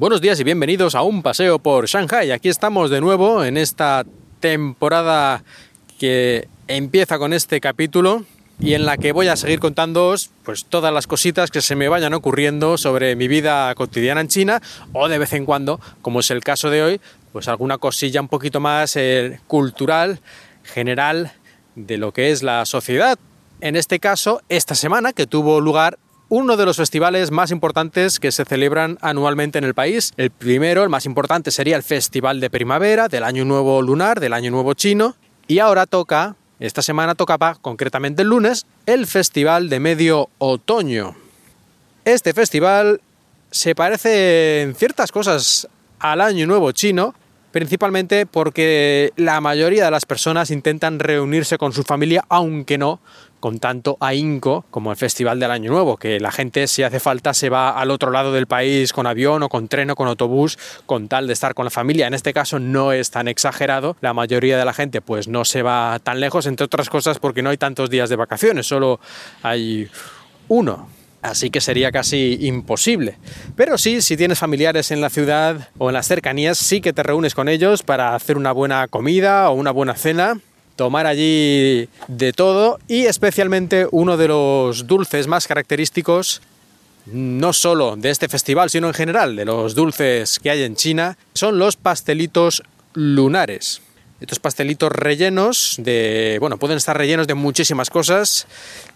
Buenos días y bienvenidos a un paseo por Shanghai. Aquí estamos de nuevo en esta temporada que empieza con este capítulo y en la que voy a seguir contándoos pues todas las cositas que se me vayan ocurriendo sobre mi vida cotidiana en China o de vez en cuando, como es el caso de hoy, pues alguna cosilla un poquito más eh, cultural, general de lo que es la sociedad. En este caso, esta semana que tuvo lugar uno de los festivales más importantes que se celebran anualmente en el país. El primero, el más importante, sería el Festival de Primavera del Año Nuevo Lunar, del Año Nuevo Chino. Y ahora toca, esta semana tocaba, concretamente el lunes, el Festival de Medio Otoño. Este festival se parece en ciertas cosas al Año Nuevo Chino, principalmente porque la mayoría de las personas intentan reunirse con su familia, aunque no con tanto ahínco como el Festival del Año Nuevo, que la gente si hace falta se va al otro lado del país con avión o con tren o con autobús con tal de estar con la familia. En este caso no es tan exagerado, la mayoría de la gente pues no se va tan lejos, entre otras cosas porque no hay tantos días de vacaciones, solo hay uno. Así que sería casi imposible. Pero sí, si tienes familiares en la ciudad o en las cercanías, sí que te reúnes con ellos para hacer una buena comida o una buena cena tomar allí de todo y especialmente uno de los dulces más característicos no solo de este festival, sino en general de los dulces que hay en China, son los pastelitos lunares. Estos pastelitos rellenos de, bueno, pueden estar rellenos de muchísimas cosas.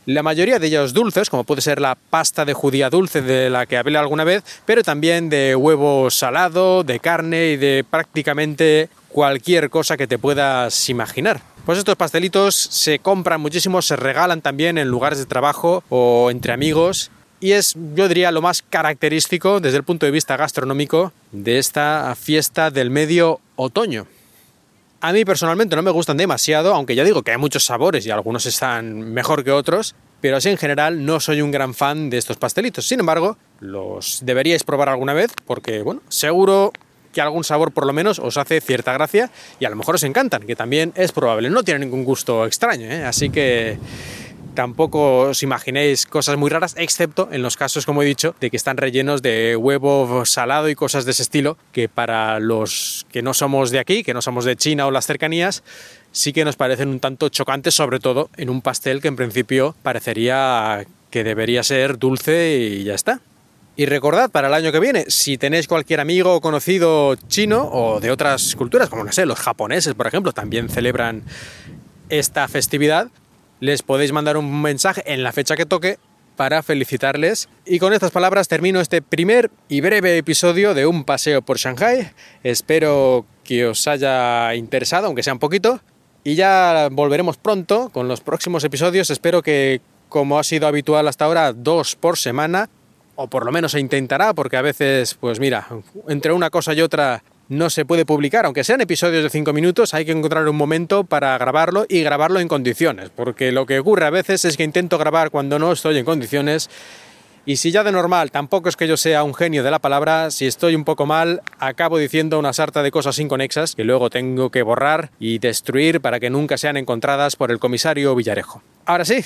La mayoría de ellos dulces, como puede ser la pasta de judía dulce de la que hablé alguna vez, pero también de huevo salado, de carne y de prácticamente cualquier cosa que te puedas imaginar. Pues estos pastelitos se compran muchísimo, se regalan también en lugares de trabajo o entre amigos y es, yo diría, lo más característico desde el punto de vista gastronómico de esta fiesta del medio otoño. A mí personalmente no me gustan demasiado, aunque ya digo que hay muchos sabores y algunos están mejor que otros, pero así en general no soy un gran fan de estos pastelitos. Sin embargo, los deberíais probar alguna vez porque, bueno, seguro que algún sabor por lo menos os hace cierta gracia y a lo mejor os encantan, que también es probable. No tiene ningún gusto extraño, ¿eh? así que tampoco os imaginéis cosas muy raras, excepto en los casos, como he dicho, de que están rellenos de huevo salado y cosas de ese estilo, que para los que no somos de aquí, que no somos de China o las cercanías, sí que nos parecen un tanto chocantes, sobre todo en un pastel que en principio parecería que debería ser dulce y ya está. Y recordad para el año que viene, si tenéis cualquier amigo o conocido chino o de otras culturas, como no sé, los japoneses, por ejemplo, también celebran esta festividad, les podéis mandar un mensaje en la fecha que toque para felicitarles. Y con estas palabras termino este primer y breve episodio de un paseo por Shanghai. Espero que os haya interesado, aunque sea un poquito. Y ya volveremos pronto con los próximos episodios. Espero que, como ha sido habitual hasta ahora, dos por semana o por lo menos se intentará, porque a veces, pues mira, entre una cosa y otra no se puede publicar, aunque sean episodios de 5 minutos, hay que encontrar un momento para grabarlo y grabarlo en condiciones, porque lo que ocurre a veces es que intento grabar cuando no estoy en condiciones y si ya de normal tampoco es que yo sea un genio de la palabra, si estoy un poco mal, acabo diciendo una sarta de cosas inconexas que luego tengo que borrar y destruir para que nunca sean encontradas por el comisario Villarejo. Ahora sí,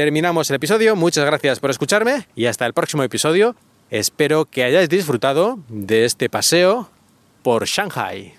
terminamos el episodio. Muchas gracias por escucharme y hasta el próximo episodio. Espero que hayáis disfrutado de este paseo por Shanghai.